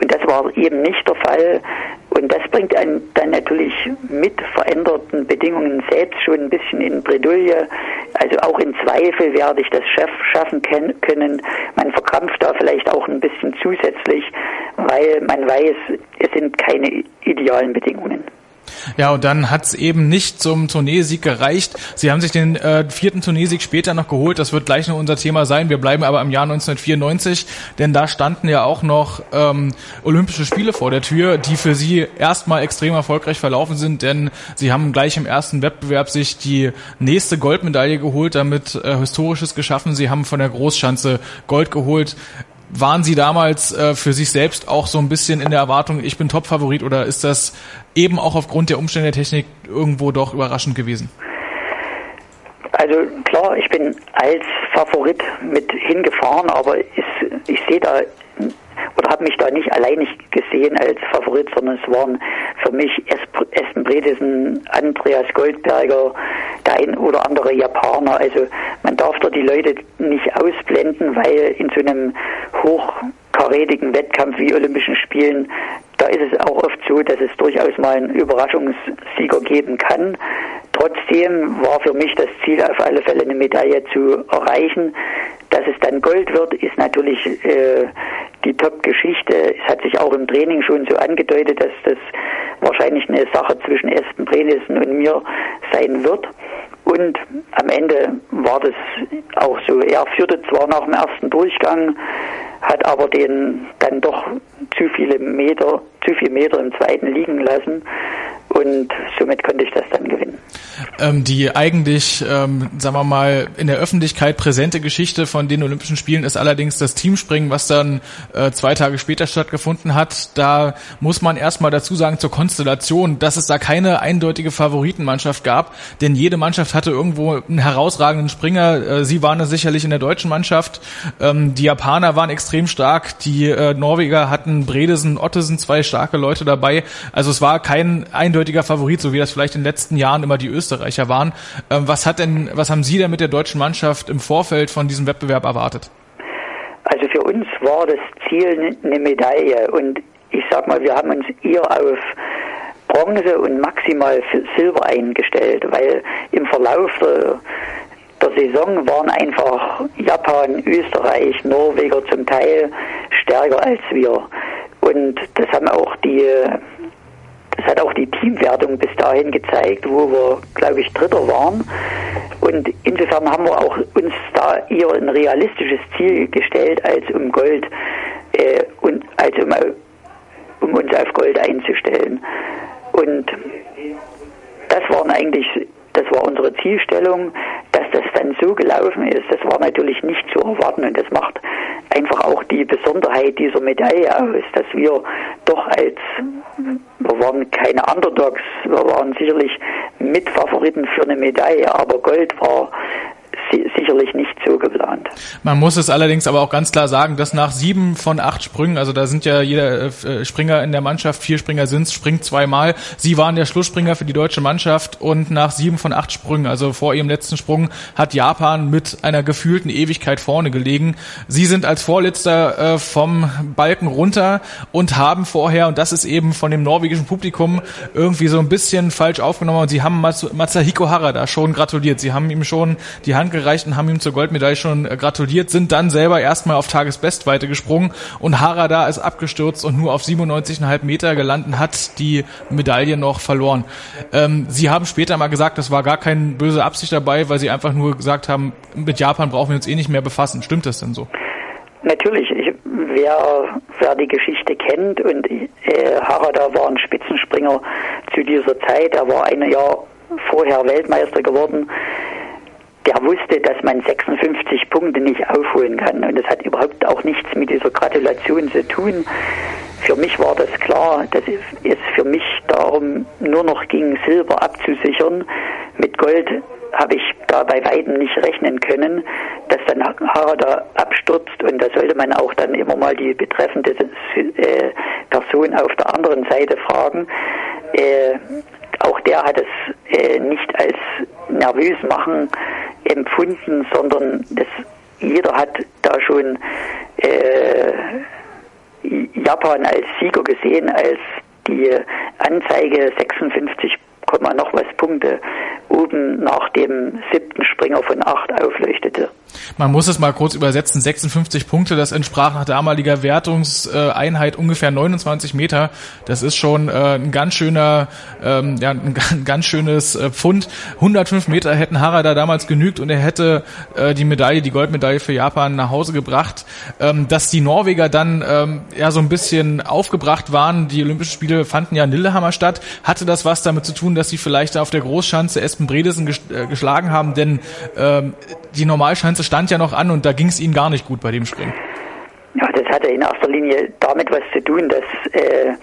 Und das war eben nicht der Fall. Und das bringt einen dann natürlich mit veränderten Bedingungen selbst schon ein bisschen in Bredouille. Also auch in Zweifel werde ich das schaffen können. Man verkrampft da vielleicht auch ein bisschen zusätzlich, weil man weiß, es sind keine idealen Bedingungen. Ja, und dann hat's eben nicht zum Turniersieg gereicht. Sie haben sich den äh, vierten Turniersieg später noch geholt. Das wird gleich noch unser Thema sein. Wir bleiben aber im Jahr 1994, denn da standen ja auch noch ähm, Olympische Spiele vor der Tür, die für Sie erstmal extrem erfolgreich verlaufen sind, denn Sie haben gleich im ersten Wettbewerb sich die nächste Goldmedaille geholt, damit äh, Historisches geschaffen. Sie haben von der Großschanze Gold geholt. Waren Sie damals äh, für sich selbst auch so ein bisschen in der Erwartung, ich bin Top-Favorit oder ist das eben auch aufgrund der Umstände der Technik irgendwo doch überraschend gewesen? Also klar, ich bin als Favorit mit hingefahren, aber ist, ich sehe da oder habe mich da nicht alleinig gesehen als Favorit, sondern es waren für mich Espen Bredesen, Andreas Goldberger, der ein oder andere Japaner. Also man darf da die Leute nicht ausblenden, weil in so einem hochkarätigen Wettkampf wie Olympischen Spielen, da ist es auch oft so, dass es durchaus mal einen Überraschungssieger geben kann. Trotzdem war für mich das Ziel auf alle Fälle eine Medaille zu erreichen. Dass es dann Gold wird, ist natürlich äh, die Top-Geschichte. Es hat sich auch im Training schon so angedeutet, dass das wahrscheinlich eine Sache zwischen Espen Brenissen und mir sein wird. Und am Ende war das auch so. Er führte zwar nach dem ersten Durchgang, hat aber den dann doch zu viele Meter, zu viele Meter im zweiten liegen lassen und somit konnte ich das dann gewinnen. Ähm, die eigentlich, ähm, sagen wir mal, in der Öffentlichkeit präsente Geschichte von den Olympischen Spielen ist allerdings das Teamspringen, was dann äh, zwei Tage später stattgefunden hat. Da muss man erstmal dazu sagen zur Konstellation, dass es da keine eindeutige Favoritenmannschaft gab, denn jede Mannschaft hatte irgendwo einen herausragenden Springer. Äh, sie waren es sicherlich in der deutschen Mannschaft. Ähm, die Japaner waren extrem stark, die äh, Norweger hatten Bredesen, Ottesen, zwei starke Leute dabei. Also es war kein eindeutiger eindeutiger Favorit, so wie das vielleicht in den letzten Jahren immer die Österreicher waren. Ähm, was hat denn, was haben Sie denn mit der deutschen Mannschaft im Vorfeld von diesem Wettbewerb erwartet? Also für uns war das Ziel eine Medaille und ich sag mal, wir haben uns eher auf Bronze und maximal Silber eingestellt, weil im Verlauf der, der Saison waren einfach Japan, Österreich, Norweger zum Teil stärker als wir. Und das haben auch die das hat auch die Teamwertung bis dahin gezeigt, wo wir, glaube ich, Dritter waren. Und insofern haben wir auch uns da eher ein realistisches Ziel gestellt, als um Gold äh, und als um, um uns auf Gold einzustellen. Und das waren eigentlich das war unsere Zielstellung. Dass das dann so gelaufen ist, das war natürlich nicht zu erwarten und das macht einfach auch die Besonderheit dieser Medaille aus, dass wir doch als, wir waren keine Underdogs, wir waren sicherlich Mitfavoriten für eine Medaille, aber Gold war sicherlich nicht so geplant. Man muss es allerdings aber auch ganz klar sagen, dass nach sieben von acht Sprüngen, also da sind ja jeder äh, Springer in der Mannschaft, vier Springer sind springt zweimal. Sie waren der Schlussspringer für die deutsche Mannschaft und nach sieben von acht Sprüngen, also vor ihrem letzten Sprung, hat Japan mit einer gefühlten Ewigkeit vorne gelegen. Sie sind als Vorletzter äh, vom Balken runter und haben vorher, und das ist eben von dem norwegischen Publikum irgendwie so ein bisschen falsch aufgenommen, und sie haben Masahiko Harada schon gratuliert. Sie haben ihm schon die Hand gereicht und haben ihm zur Goldmedaille schon äh, gratuliert, sind dann selber erstmal auf Tagesbestweite gesprungen und Harada ist abgestürzt und nur auf 97,5 Meter gelandet, hat die Medaille noch verloren. Ähm, sie haben später mal gesagt, das war gar keine böse Absicht dabei, weil sie einfach nur gesagt haben, mit Japan brauchen wir uns eh nicht mehr befassen. Stimmt das denn so? natürlich, ich, wer, wer die Geschichte kennt und äh, Harada war ein Spitzenspringer zu dieser Zeit, er war ein Jahr vorher Weltmeister geworden, der wusste, dass man 56 Punkte nicht aufholen kann. Und das hat überhaupt auch nichts mit dieser Gratulation zu tun. Für mich war das klar, dass es für mich darum nur noch ging, Silber abzusichern. Mit Gold habe ich da bei Weitem nicht rechnen können, dass dann Harada abstürzt und da sollte man auch dann immer mal die betreffende äh, Person auf der anderen Seite fragen. Äh, auch der hat es äh, nicht als nervös machen empfunden, sondern das, jeder hat da schon äh, Japan als Sieger gesehen, als die Anzeige 56 noch was Punkte oben nach dem siebten Springer von acht aufleuchtete. Man muss es mal kurz übersetzen. 56 Punkte, das entsprach nach damaliger Wertungseinheit ungefähr 29 Meter. Das ist schon äh, ein ganz schöner, ähm, ja, ein ganz schönes äh, Pfund. 105 Meter hätten Harada damals genügt und er hätte äh, die Medaille, die Goldmedaille für Japan nach Hause gebracht. Ähm, dass die Norweger dann ähm, ja so ein bisschen aufgebracht waren, die Olympischen Spiele fanden ja in Lillehammer statt, hatte das was damit zu tun, dass sie vielleicht auf der Großschanze Espen Bredesen geschlagen haben, denn die Normalschanze stand ja noch an und da ging es ihnen gar nicht gut bei dem Springen. Ja, das hatte in erster Linie damit was zu tun, dass äh,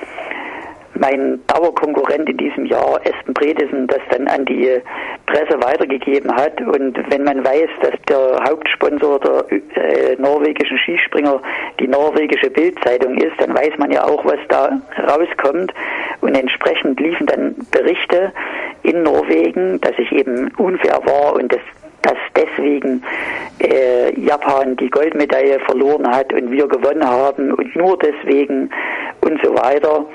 mein Dauerkonkurrent in diesem Jahr, Espen Bredesen, das dann an die Presse weitergegeben hat. Und wenn man weiß, dass der Hauptsponsor der äh, norwegischen Skispringer die norwegische Bildzeitung ist, dann weiß man ja auch, was da rauskommt. Und entsprechend liefen dann Berichte in Norwegen, dass ich eben unfair war und das dass deswegen äh, Japan die Goldmedaille verloren hat und wir gewonnen haben und nur deswegen und so weiter.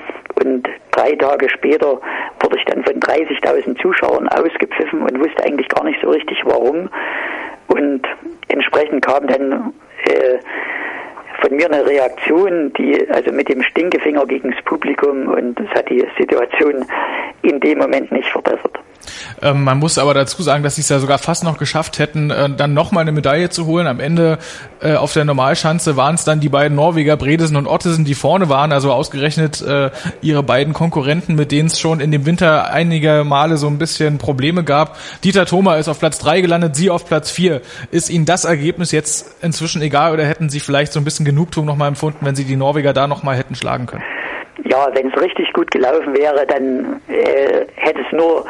Und drei Tage später wurde ich dann von 30.000 Zuschauern ausgepfiffen und wusste eigentlich gar nicht so richtig warum. Und entsprechend kam dann äh, von mir eine Reaktion, die also mit dem Stinkefinger gegen das Publikum und das hat die Situation in dem Moment nicht verbessert. Ähm, man muss aber dazu sagen, dass sie es ja sogar fast noch geschafft hätten, äh, dann nochmal eine Medaille zu holen. Am Ende äh, auf der Normalschanze waren es dann die beiden Norweger, Bredesen und Ottesen, die vorne waren, also ausgerechnet äh, ihre beiden Konkurrenten, mit denen es schon in dem Winter einige Male so ein bisschen Probleme gab. Dieter Thoma ist auf Platz drei gelandet, sie auf Platz vier. Ist Ihnen das Ergebnis jetzt inzwischen egal oder hätten Sie vielleicht so ein bisschen Genugtuung nochmal empfunden, wenn Sie die Norweger da nochmal hätten schlagen können? Ja, wenn es richtig gut gelaufen wäre, dann äh, hätte es nur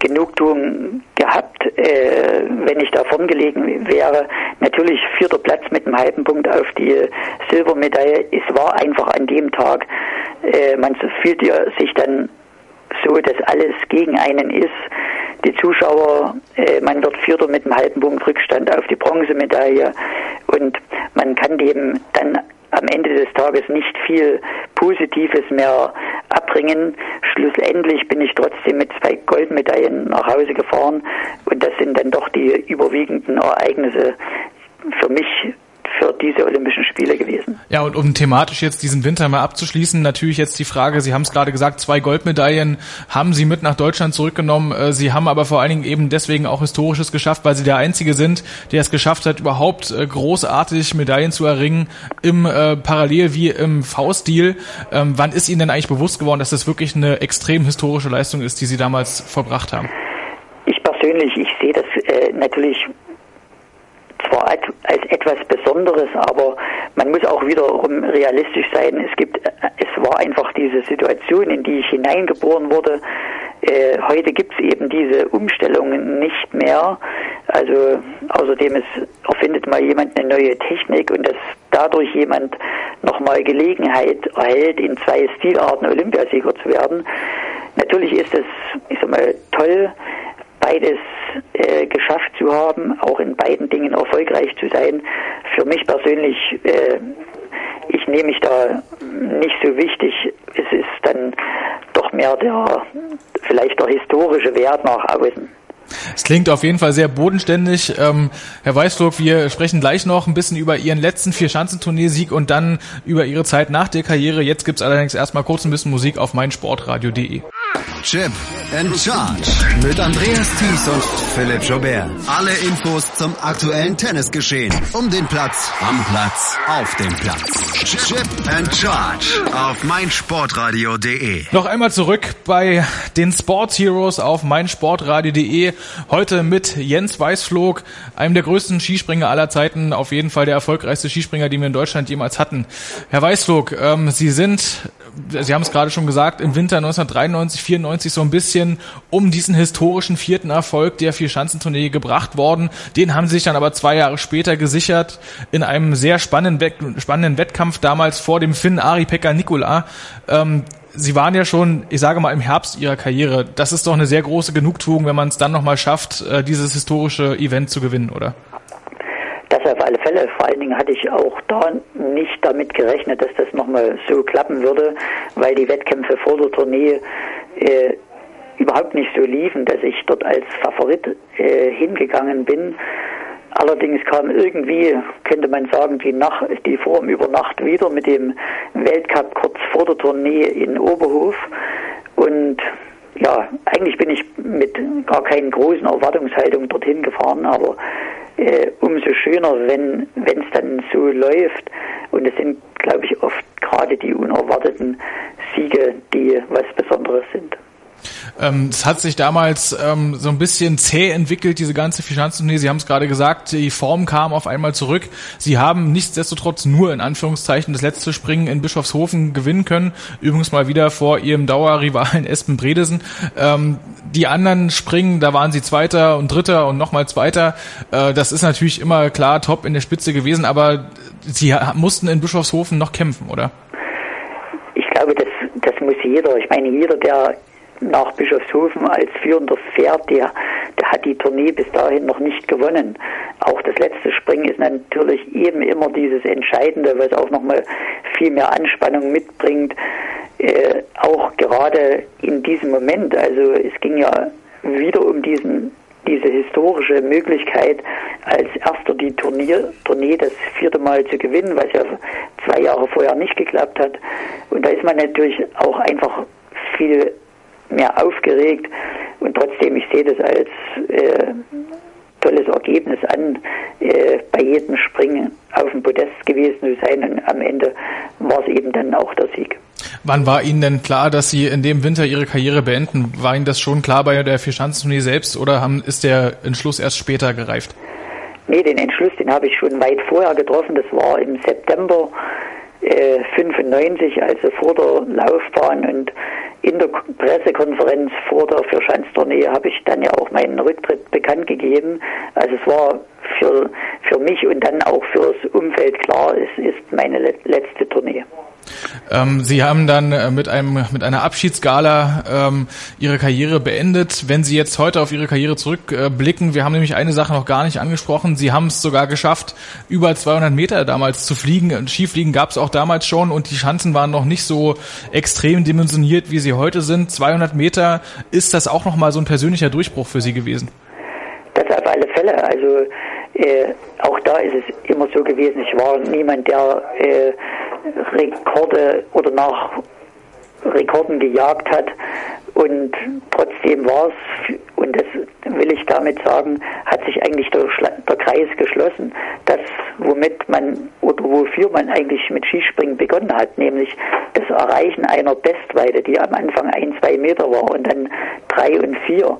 Genugtuung gehabt, äh, wenn ich davon gelegen wäre. Natürlich vierter Platz mit einem halben Punkt auf die Silbermedaille. Es war einfach an dem Tag, äh, man fühlt sich dann so, dass alles gegen einen ist. Die Zuschauer, äh, man wird Vierter mit einem halben Punkt Rückstand auf die Bronzemedaille und man kann dem dann am Ende des Tages nicht viel Positives mehr abbringen. Schlussendlich bin ich trotzdem mit zwei Goldmedaillen nach Hause gefahren und das sind dann doch die überwiegenden Ereignisse für mich für diese Olympischen Spiele gewesen. Ja, und um thematisch jetzt diesen Winter mal abzuschließen, natürlich jetzt die Frage, Sie haben es gerade gesagt, zwei Goldmedaillen haben Sie mit nach Deutschland zurückgenommen. Äh, Sie haben aber vor allen Dingen eben deswegen auch Historisches geschafft, weil Sie der Einzige sind, der es geschafft hat, überhaupt äh, großartig Medaillen zu erringen, im äh, Parallel wie im V-Stil. Ähm, wann ist Ihnen denn eigentlich bewusst geworden, dass das wirklich eine extrem historische Leistung ist, die Sie damals verbracht haben? Ich persönlich, ich sehe das äh, natürlich zwar als etwas Besonderes, aber man muss auch wiederum realistisch sein. Es gibt, es war einfach diese Situation, in die ich hineingeboren wurde. Äh, heute gibt es eben diese Umstellungen nicht mehr. Also außerdem ist, erfindet mal jemand eine neue Technik und dass dadurch jemand nochmal Gelegenheit erhält, in zwei Stilarten Olympiasieger zu werden. Natürlich ist es, ich sag mal, toll, beides äh, geschafft zu haben, auch in beiden Dingen erfolgreich zu sein. Für mich persönlich, äh, ich nehme mich da nicht so wichtig. Es ist dann doch mehr der, vielleicht der historische Wert nach außen. Es klingt auf jeden Fall sehr bodenständig. Ähm, Herr Weißflog, wir sprechen gleich noch ein bisschen über Ihren letzten Vier-Schanzentournee-Sieg und dann über Ihre Zeit nach der Karriere. Jetzt gibt's allerdings erstmal kurz ein bisschen Musik auf meinsportradio.de. Chip and Charge mit Andreas Thies und Philipp Jobert. Alle Infos zum aktuellen Tennisgeschehen. Um den Platz, am Platz, auf dem Platz. Chip and Charge auf meinsportradio.de. Noch einmal zurück bei den Sports Heroes auf meinsportradio.de. Heute mit Jens Weißflog, einem der größten Skispringer aller Zeiten. Auf jeden Fall der erfolgreichste Skispringer, den wir in Deutschland jemals hatten. Herr Weißflog, ähm, Sie sind Sie haben es gerade schon gesagt, im Winter 1993, 94 so ein bisschen um diesen historischen vierten Erfolg der Vierschanzentournee gebracht worden. Den haben sie sich dann aber zwei Jahre später gesichert in einem sehr spannenden, spannenden Wettkampf damals vor dem Finn Ari-Pekka Nikola. Ähm, Sie waren ja schon, ich sage mal, im Herbst Ihrer Karriere. Das ist doch eine sehr große Genugtuung, wenn man es dann nochmal schafft, äh, dieses historische Event zu gewinnen, oder? Das auf alle Fälle. Vor allen Dingen hatte ich auch da nicht damit gerechnet, dass das nochmal so klappen würde, weil die Wettkämpfe vor der Tournee äh, überhaupt nicht so liefen, dass ich dort als Favorit äh, hingegangen bin. Allerdings kam irgendwie, könnte man sagen, die, Nacht, die Form über Nacht wieder mit dem Weltcup kurz vor der Tournee in Oberhof. Und ja, eigentlich bin ich mit gar keinen großen Erwartungshaltungen dorthin gefahren, aber äh, umso schöner, wenn es dann so läuft. Und es sind, glaube ich, oft gerade die unerwarteten Siege, die was Besonderes sind. Ähm, es hat sich damals ähm, so ein bisschen zäh entwickelt, diese ganze Finanztournee. Sie haben es gerade gesagt, die Form kam auf einmal zurück. Sie haben nichtsdestotrotz nur in Anführungszeichen das letzte Springen in Bischofshofen gewinnen können. Übrigens mal wieder vor ihrem Dauerrivalen Espen Bredesen. Ähm, die anderen Springen, da waren sie Zweiter und Dritter und nochmal Zweiter. Äh, das ist natürlich immer klar top in der Spitze gewesen, aber sie mussten in Bischofshofen noch kämpfen, oder? Ich glaube, das, das muss jeder. Ich meine, jeder, der nach Bischofshofen als Führender fährt, der, der hat die Tournee bis dahin noch nicht gewonnen. Auch das letzte Springen ist natürlich eben immer dieses Entscheidende, was auch nochmal viel mehr Anspannung mitbringt, äh, auch gerade in diesem Moment. Also es ging ja wieder um diesen diese historische Möglichkeit, als erster die Turnier, Tournee das vierte Mal zu gewinnen, was ja zwei Jahre vorher nicht geklappt hat. Und da ist man natürlich auch einfach viel mehr aufgeregt und trotzdem, ich sehe das als äh, tolles Ergebnis an, äh, bei jedem Springen auf dem Podest gewesen zu sein und am Ende war es eben dann auch der Sieg. Wann war Ihnen denn klar, dass Sie in dem Winter Ihre Karriere beenden? War Ihnen das schon klar bei der Vierschanzentournee selbst oder haben, ist der Entschluss erst später gereift? Nee, den Entschluss, den habe ich schon weit vorher getroffen. Das war im September äh, 95, also vor der Laufbahn und in der Pressekonferenz vor der Vierschanztournee habe ich dann ja auch meinen Rücktritt bekannt gegeben. Also es war für, für mich und dann auch fürs Umfeld klar, es ist meine letzte Tournee. Ähm, Sie haben dann äh, mit einem mit einer Abschiedsgala ähm, Ihre Karriere beendet. Wenn Sie jetzt heute auf Ihre Karriere zurückblicken, äh, wir haben nämlich eine Sache noch gar nicht angesprochen. Sie haben es sogar geschafft, über 200 Meter damals zu fliegen. Skifliegen gab es auch damals schon und die Schanzen waren noch nicht so extrem dimensioniert, wie sie heute sind. 200 Meter ist das auch noch mal so ein persönlicher Durchbruch für Sie gewesen? Das auf alle Fälle. Also äh, auch da ist es immer so gewesen. Ich war niemand, der äh, Rekorde oder nach Rekorden gejagt hat. Und trotzdem war es, und das will ich damit sagen, hat sich eigentlich der, der, Kreis geschlossen. Das, womit man oder wofür man eigentlich mit Skispringen begonnen hat, nämlich das Erreichen einer Bestweite, die am Anfang ein, zwei Meter war und dann drei und vier.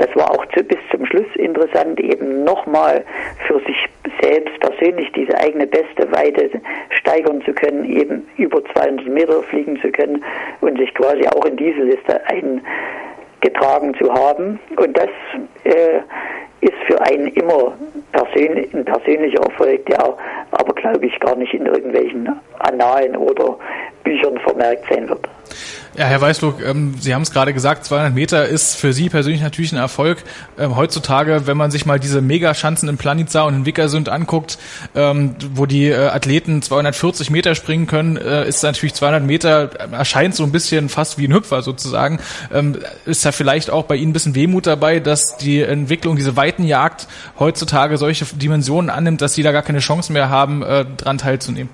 Das war auch zu, bis zum Schluss interessant, eben nochmal für sich selbst persönlich diese eigene beste Weite steigern zu können, eben über 200 Meter fliegen zu können und sich quasi auch in diese Liste eingetragen zu haben. Und das äh, ist für einen immer persönlich, ein persönlicher Erfolg, der aber, glaube ich, gar nicht in irgendwelchen Annalen oder Büchern vermerkt sein wird. Ja, Herr Weißlug, ähm, Sie haben es gerade gesagt, 200 Meter ist für Sie persönlich natürlich ein Erfolg. Ähm, heutzutage, wenn man sich mal diese Megaschanzen in Planica und in Wickersund anguckt, ähm, wo die äh, Athleten 240 Meter springen können, äh, ist natürlich 200 Meter, erscheint so ein bisschen fast wie ein Hüpfer sozusagen. Ist da vielleicht auch bei Ihnen ein bisschen Wehmut dabei, dass die Entwicklung, diese Weitenjagd heutzutage solche Dimensionen annimmt, dass Sie da gar keine Chance mehr haben, äh, dran teilzunehmen?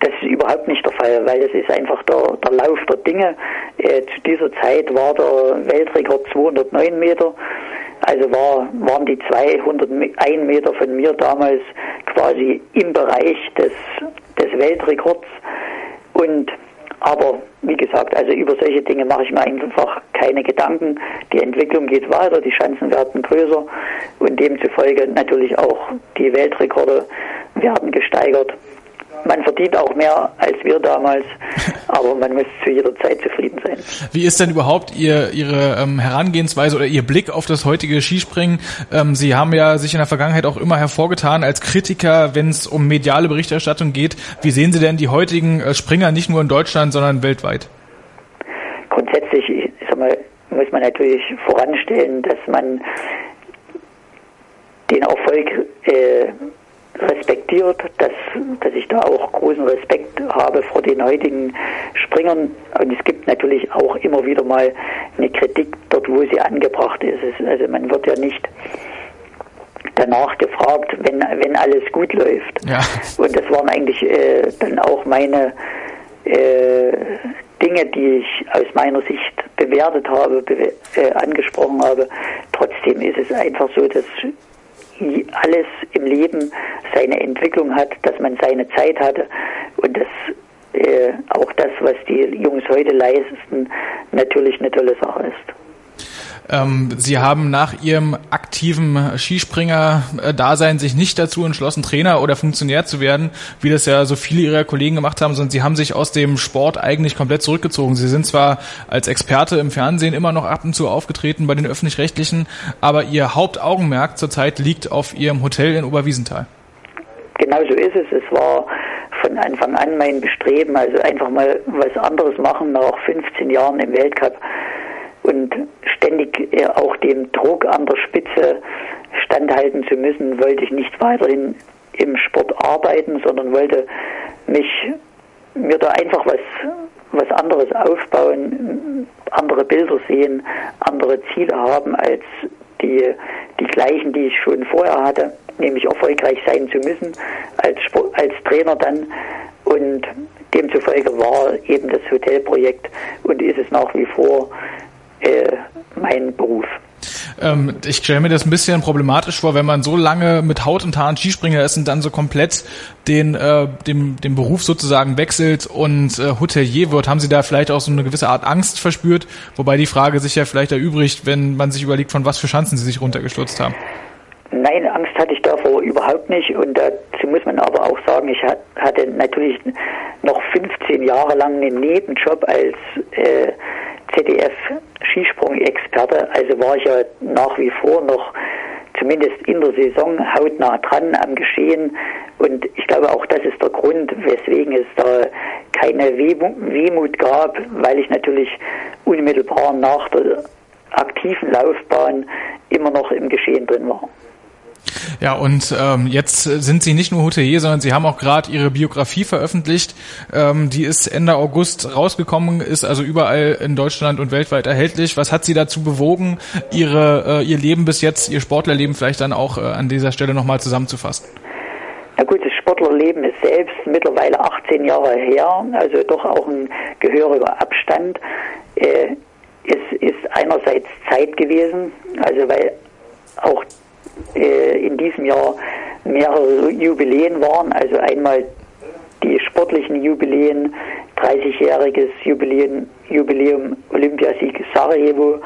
Das ist überhaupt nicht der Fall, weil es ist einfach der, der Lauf der Dinge. Äh, zu dieser Zeit war der Weltrekord 209 Meter. Also war, waren die 201 Meter von mir damals quasi im Bereich des, des Weltrekords. Und aber wie gesagt, also über solche Dinge mache ich mir einfach keine Gedanken. Die Entwicklung geht weiter, die Chancen werden größer und demzufolge natürlich auch die Weltrekorde werden gesteigert man verdient auch mehr als wir damals, aber man muss zu jeder Zeit zufrieden sein. Wie ist denn überhaupt Ihr, Ihre ähm, Herangehensweise oder Ihr Blick auf das heutige Skispringen? Ähm, Sie haben ja sich in der Vergangenheit auch immer hervorgetan als Kritiker, wenn es um mediale Berichterstattung geht. Wie sehen Sie denn die heutigen äh, Springer nicht nur in Deutschland, sondern weltweit? Grundsätzlich ich sag mal, muss man natürlich voranstellen, dass man den Erfolg äh, respektiert, dass, dass ich da auch großen Respekt habe vor den heutigen Springern. Und es gibt natürlich auch immer wieder mal eine Kritik dort, wo sie angebracht ist. Also man wird ja nicht danach gefragt, wenn, wenn alles gut läuft. Ja. Und das waren eigentlich äh, dann auch meine äh, Dinge, die ich aus meiner Sicht bewertet habe, be äh, angesprochen habe. Trotzdem ist es einfach so, dass alles im Leben seine Entwicklung hat, dass man seine Zeit hatte und dass äh, auch das, was die Jungs heute leisten, natürlich eine tolle Sache ist. Ähm, Sie haben nach Ihrem aktiven Skispringer-Dasein sich nicht dazu entschlossen, Trainer oder Funktionär zu werden, wie das ja so viele Ihrer Kollegen gemacht haben, sondern Sie haben sich aus dem Sport eigentlich komplett zurückgezogen. Sie sind zwar als Experte im Fernsehen immer noch ab und zu aufgetreten bei den Öffentlich-Rechtlichen, aber Ihr Hauptaugenmerk zurzeit liegt auf Ihrem Hotel in Oberwiesenthal. Genau so ist es. Es war von Anfang an mein Bestreben, also einfach mal was anderes machen nach 15 Jahren im Weltcup und ständig äh, auch dem Druck an der Spitze standhalten zu müssen, wollte ich nicht weiterhin im Sport arbeiten, sondern wollte mich mir da einfach was was anderes aufbauen, andere Bilder sehen, andere Ziele haben als die, die gleichen, die ich schon vorher hatte, nämlich erfolgreich sein zu müssen als, als Trainer dann. Und demzufolge war eben das Hotelprojekt und ist es nach wie vor äh, mein Beruf. Ähm, ich stelle mir das ein bisschen problematisch vor, wenn man so lange mit Haut und Haaren Skispringer ist und dann so komplett den, äh, dem, den Beruf sozusagen wechselt und äh, Hotelier wird. Haben Sie da vielleicht auch so eine gewisse Art Angst verspürt? Wobei die Frage sich ja vielleicht erübrigt, wenn man sich überlegt, von was für Chancen Sie sich runtergestürzt haben. Nein, Angst hatte ich davor überhaupt nicht. Und dazu muss man aber auch sagen, ich hatte natürlich noch 15 Jahre lang einen Nebenjob als äh, ZDF-Skisprung-Experte. Also war ich ja nach wie vor noch zumindest in der Saison hautnah dran am Geschehen. Und ich glaube, auch das ist der Grund, weswegen es da keine Wehmut gab, weil ich natürlich unmittelbar nach der aktiven Laufbahn immer noch im Geschehen drin war. Ja, und ähm, jetzt sind Sie nicht nur Hotelier, sondern Sie haben auch gerade Ihre Biografie veröffentlicht. Ähm, die ist Ende August rausgekommen, ist also überall in Deutschland und weltweit erhältlich. Was hat Sie dazu bewogen, Ihre, äh, Ihr Leben bis jetzt, Ihr Sportlerleben vielleicht dann auch äh, an dieser Stelle nochmal zusammenzufassen? Na gut, das Sportlerleben ist selbst mittlerweile 18 Jahre her, also doch auch ein gehöriger Abstand. Äh, es ist einerseits Zeit gewesen, also weil auch äh, in diesem Jahr mehrere Jubiläen waren. Also einmal die sportlichen Jubiläen, 30-jähriges Jubiläum, Jubiläum Olympiasieg Sarajevo,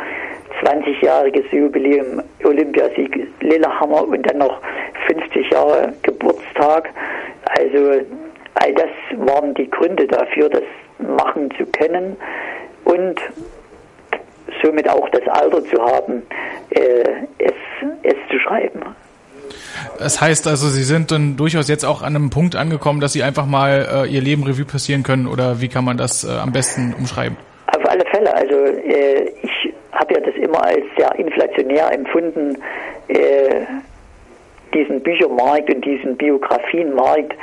20-jähriges Jubiläum Olympiasieg Lillehammer und dann noch 50 Jahre Geburtstag. Also all das waren die Gründe dafür, das machen zu können und somit auch das Alter zu haben, äh, es, es zu schreiben. Das heißt also, Sie sind dann durchaus jetzt auch an einem Punkt angekommen, dass Sie einfach mal äh, Ihr Leben Revue passieren können oder wie kann man das äh, am besten umschreiben? Auf alle Fälle. Also äh, ich habe ja das immer als sehr inflationär empfunden, äh, diesen Büchermarkt und diesen Biografienmarkt,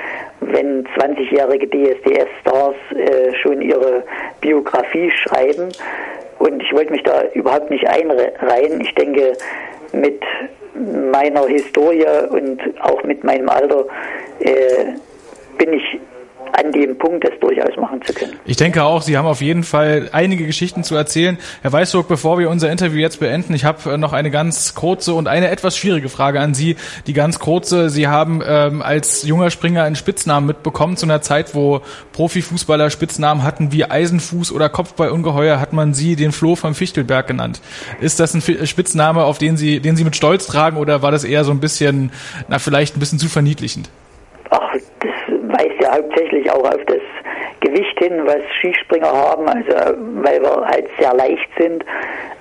wenn 20-jährige DSDS-Stars äh, schon ihre Biografie schreiben. Und ich wollte mich da überhaupt nicht einreihen. Ich denke, mit meiner Historie und auch mit meinem Alter äh, bin ich an dem Punkt, das durchaus machen zu können. Ich denke auch, Sie haben auf jeden Fall einige Geschichten zu erzählen. Herr Weißburg, bevor wir unser Interview jetzt beenden, ich habe äh, noch eine ganz kurze und eine etwas schwierige Frage an Sie. Die ganz kurze, Sie haben ähm, als junger Springer einen Spitznamen mitbekommen. Zu einer Zeit, wo Profifußballer Spitznamen hatten wie Eisenfuß oder Kopfballungeheuer, hat man Sie den Floh vom Fichtelberg genannt. Ist das ein Spitzname, auf den Sie, den Sie mit Stolz tragen oder war das eher so ein bisschen, na vielleicht ein bisschen zu verniedlichend? Ach, hauptsächlich auch auf das Gewicht hin, was Skispringer haben, also weil wir halt sehr leicht sind.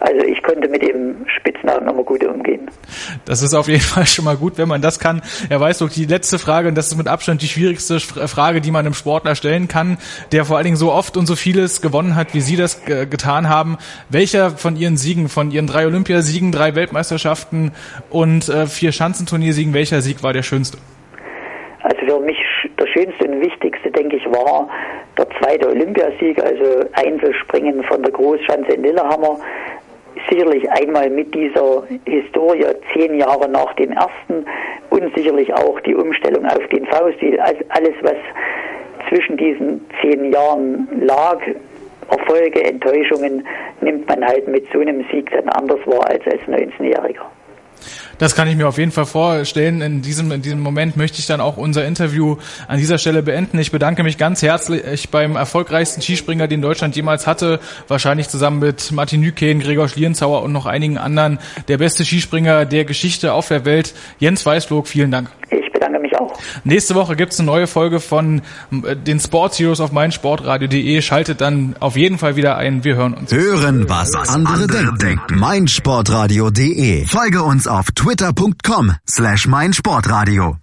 Also ich konnte mit dem Spitznamen nochmal gut umgehen. Das ist auf jeden Fall schon mal gut, wenn man das kann. Er weiß doch die letzte Frage, und das ist mit Abstand die schwierigste Frage, die man einem Sportler stellen kann, der vor allen Dingen so oft und so vieles gewonnen hat, wie Sie das getan haben. Welcher von Ihren Siegen, von Ihren drei Olympiasiegen, drei Weltmeisterschaften und äh, vier Schanzenturniersiegen, welcher Sieg war der schönste? Also für mich der schönste und wichtigste, denke ich, war der zweite Olympiasieg, also Einzelspringen von der Großschanze in Lillehammer. Sicherlich einmal mit dieser Historie zehn Jahre nach dem ersten und sicherlich auch die Umstellung auf den V-Stil. Also alles, was zwischen diesen zehn Jahren lag, Erfolge, Enttäuschungen, nimmt man halt mit so einem Sieg dann anders wahr als als 19-Jähriger. Das kann ich mir auf jeden Fall vorstellen. In diesem, in diesem Moment möchte ich dann auch unser Interview an dieser Stelle beenden. Ich bedanke mich ganz herzlich beim erfolgreichsten Skispringer, den Deutschland jemals hatte. Wahrscheinlich zusammen mit Martin Nüken, Gregor Schlierenzauer und noch einigen anderen. Der beste Skispringer der Geschichte auf der Welt. Jens Weißflog, vielen Dank. Ich bedanke mich auch. Nächste Woche gibt's eine neue Folge von äh, den Sports Heroes auf meinsportradio.de. Schaltet dann auf jeden Fall wieder ein. Wir hören uns. Hören, was andere denken. meinsportradio.de. Folge uns auf twitter.com slash meinsportradio.